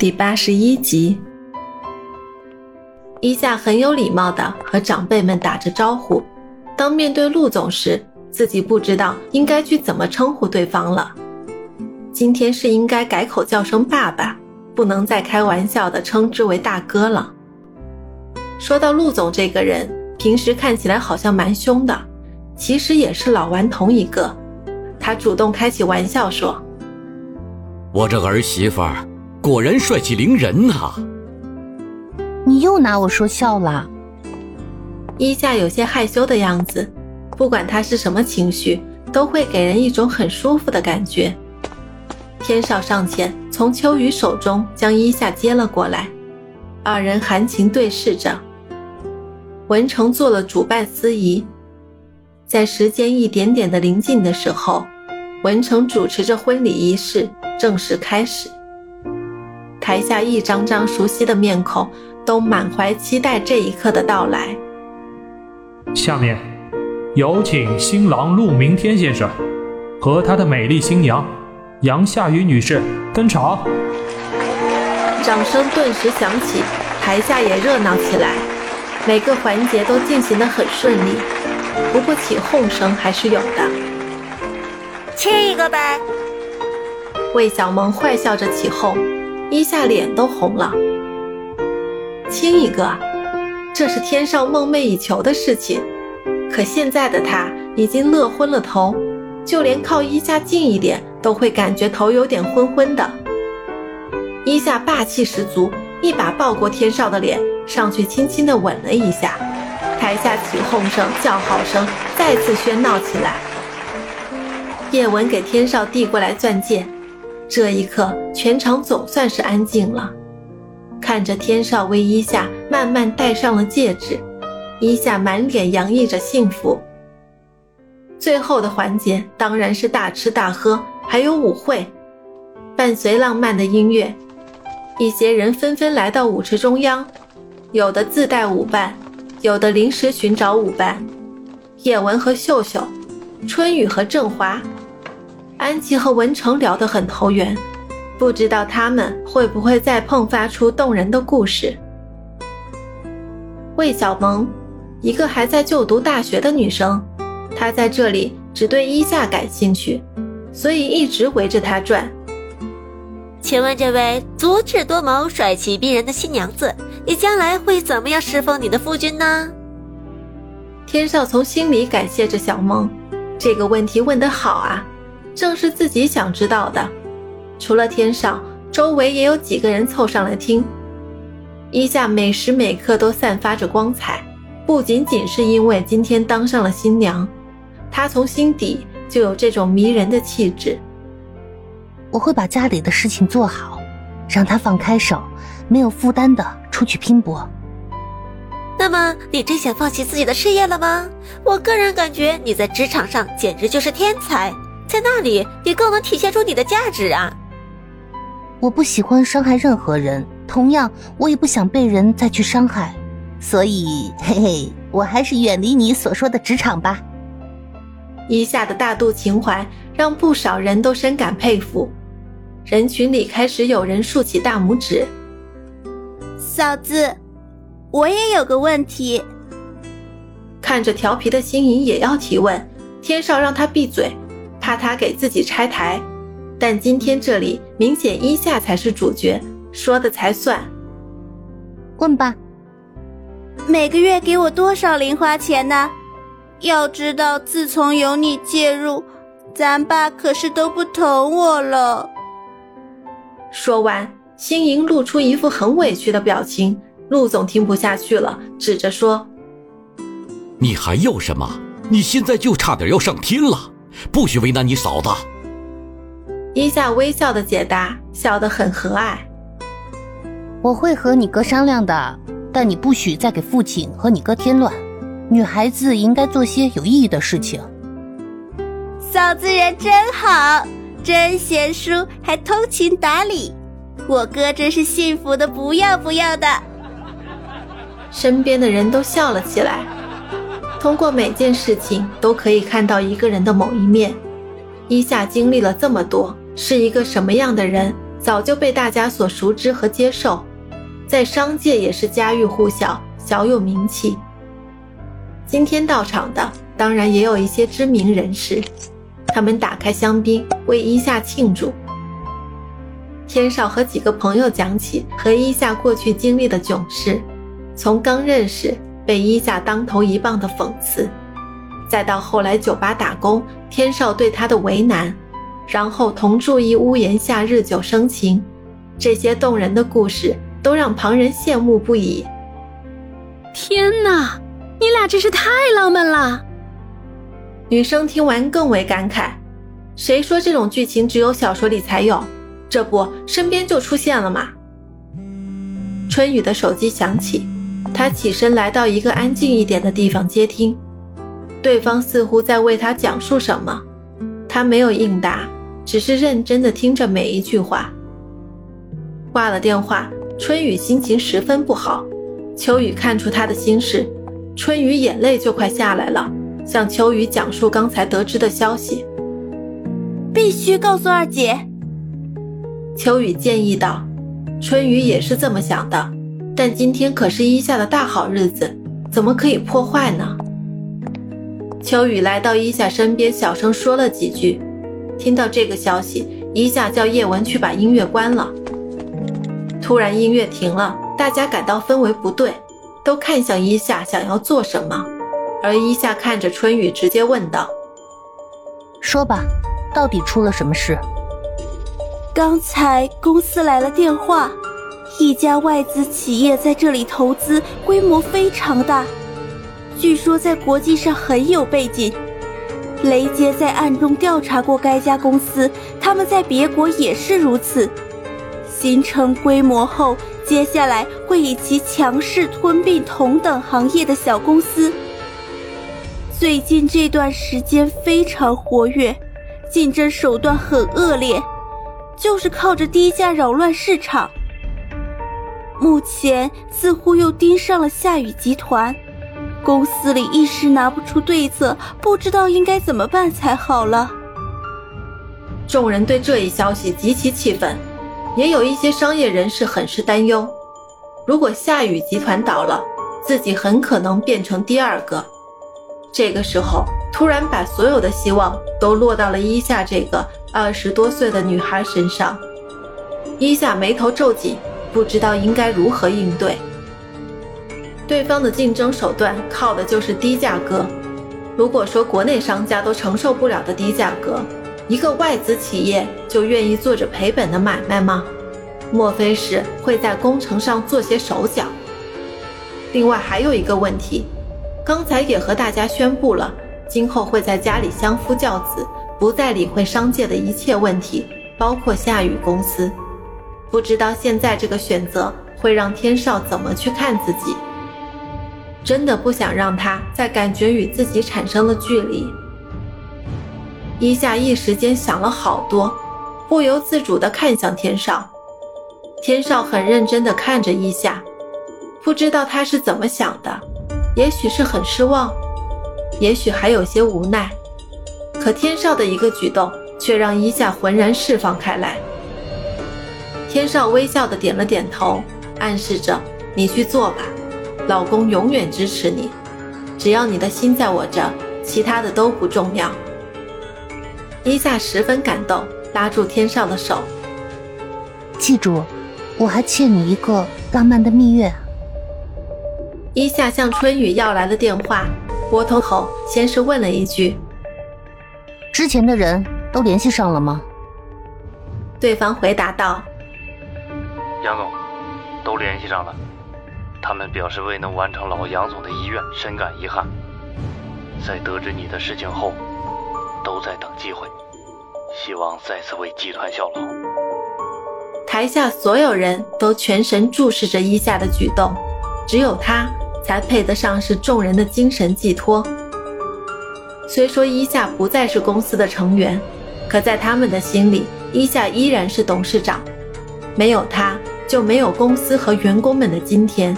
第八十一集，伊夏很有礼貌的和长辈们打着招呼。当面对陆总时，自己不知道应该去怎么称呼对方了。今天是应该改口叫声爸爸，不能再开玩笑的称之为大哥了。说到陆总这个人，平时看起来好像蛮凶的，其实也是老顽童一个。他主动开起玩笑说：“我这儿媳妇儿。”果然帅气凌人呐！你又拿我说笑了。伊夏有些害羞的样子，不管他是什么情绪，都会给人一种很舒服的感觉。天少上前，从秋雨手中将伊夏接了过来，二人含情对视着。文成做了主办司仪，在时间一点点的临近的时候，文成主持着婚礼仪式正式开始。台下一张张熟悉的面孔都满怀期待这一刻的到来。下面，有请新郎陆明天先生和他的美丽新娘杨夏雨女士登场。掌声顿时响起，台下也热闹起来，每个环节都进行得很顺利。不过起哄声还是有的。亲一个呗。魏小萌坏笑着起哄。伊夏脸都红了，亲一个，这是天少梦寐以求的事情。可现在的他已经乐昏了头，就连靠伊夏近一点都会感觉头有点昏昏的。伊夏霸气十足，一把抱过天少的脸，上去轻轻地吻了一下。台下起哄声、叫好声再次喧闹起来。叶文给天少递过来钻戒。这一刻，全场总算是安静了。看着天少为伊夏慢慢戴上了戒指，伊夏满脸洋溢着幸福。最后的环节当然是大吃大喝，还有舞会。伴随浪漫的音乐，一些人纷纷来到舞池中央，有的自带舞伴，有的临时寻找舞伴。叶文和秀秀，春雨和振华。安琪和文成聊得很投缘，不知道他们会不会再迸发出动人的故事。魏小萌，一个还在就读大学的女生，她在这里只对伊夏感兴趣，所以一直围着她转。请问这位足智多谋、帅气逼人的新娘子，你将来会怎么样侍奉你的夫君呢？天少从心里感谢着小萌，这个问题问得好啊。正是自己想知道的。除了天上，周围也有几个人凑上来听。伊夏每时每刻都散发着光彩，不仅仅是因为今天当上了新娘，她从心底就有这种迷人的气质。我会把家里的事情做好，让她放开手，没有负担的出去拼搏。那么，你真想放弃自己的事业了吗？我个人感觉你在职场上简直就是天才。在那里，也更能体现出你的价值啊！我不喜欢伤害任何人，同样，我也不想被人再去伤害，所以，嘿嘿，我还是远离你所说的职场吧。伊夏的大度情怀让不少人都深感佩服，人群里开始有人竖起大拇指。嫂子，我也有个问题。看着调皮的心莹也要提问，天少让他闭嘴。怕他给自己拆台，但今天这里明显伊夏才是主角，说的才算。问吧，每个月给我多少零花钱呢？要知道，自从有你介入，咱爸可是都不疼我了。说完，心莹露出一副很委屈的表情。陆总听不下去了，指着说：“你还要什么？你现在就差点要上天了。”不许为难你嫂子。伊夏微笑的解答，笑得很和蔼。我会和你哥商量的，但你不许再给父亲和你哥添乱。女孩子应该做些有意义的事情。嫂子人真好，真贤淑，还通情达理。我哥真是幸福的不要不要的。身边的人都笑了起来。通过每件事情都可以看到一个人的某一面。伊夏经历了这么多，是一个什么样的人，早就被大家所熟知和接受，在商界也是家喻户晓，小有名气。今天到场的当然也有一些知名人士，他们打开香槟为伊夏庆祝。天少和几个朋友讲起和伊夏过去经历的囧事，从刚认识被伊夏当头一棒的讽刺，再到后来酒吧打工，天少对他的为难。然后同住一屋檐下，日久生情，这些动人的故事都让旁人羡慕不已。天哪，你俩真是太浪漫了！女生听完更为感慨：谁说这种剧情只有小说里才有？这不，身边就出现了嘛！春雨的手机响起，她起身来到一个安静一点的地方接听，对方似乎在为他讲述什么，他没有应答。只是认真的听着每一句话。挂了电话，春雨心情十分不好。秋雨看出他的心事，春雨眼泪就快下来了，向秋雨讲述刚才得知的消息。必须告诉二姐。秋雨建议道。春雨也是这么想的，但今天可是伊夏的大好日子，怎么可以破坏呢？秋雨来到伊夏身边，小声说了几句。听到这个消息，伊夏叫叶文去把音乐关了。突然音乐停了，大家感到氛围不对，都看向伊夏，想要做什么。而伊夏看着春雨，直接问道：“说吧，到底出了什么事？”刚才公司来了电话，一家外资企业在这里投资，规模非常大，据说在国际上很有背景。雷杰在暗中调查过该家公司，他们在别国也是如此。形成规模后，接下来会以其强势吞并同等行业的小公司。最近这段时间非常活跃，竞争手段很恶劣，就是靠着低价扰乱市场。目前似乎又盯上了夏雨集团。公司里一时拿不出对策，不知道应该怎么办才好了。众人对这一消息极其气愤，也有一些商业人士很是担忧。如果夏雨集团倒了，自己很可能变成第二个。这个时候，突然把所有的希望都落到了伊夏这个二十多岁的女孩身上。伊夏眉头皱紧，不知道应该如何应对。对方的竞争手段靠的就是低价格。如果说国内商家都承受不了的低价格，一个外资企业就愿意做着赔本的买卖吗？莫非是会在工程上做些手脚？另外还有一个问题，刚才也和大家宣布了，今后会在家里相夫教子，不再理会商界的一切问题，包括夏雨公司。不知道现在这个选择会让天少怎么去看自己？真的不想让他再感觉与自己产生了距离。伊夏一时间想了好多，不由自主地看向天少。天少很认真地看着伊夏，不知道他是怎么想的，也许是很失望，也许还有些无奈。可天少的一个举动却让伊夏浑然释放开来。天少微笑的点了点头，暗示着：“你去做吧。”老公永远支持你，只要你的心在我这，其他的都不重要。伊夏十分感动，拉住天少的手，记住，我还欠你一个浪漫的蜜月。伊夏向春雨要来了电话，拨通后，先是问了一句：“之前的人都联系上了吗？”对方回答道：“杨总，都联系上了。”他们表示未能完成老杨总的遗愿，深感遗憾。在得知你的事情后，都在等机会，希望再次为集团效劳。台下所有人都全神注视着伊夏的举动，只有他才配得上是众人的精神寄托。虽说伊夏不再是公司的成员，可在他们的心里，伊夏依然是董事长。没有他，就没有公司和员工们的今天。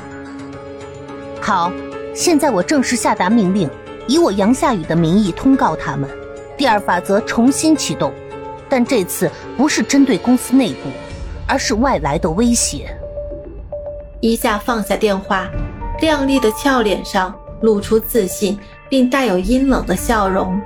好，现在我正式下达命令，以我杨夏雨的名义通告他们，第二法则重新启动，但这次不是针对公司内部，而是外来的威胁。一夏放下电话，靓丽的俏脸上露出自信并带有阴冷的笑容。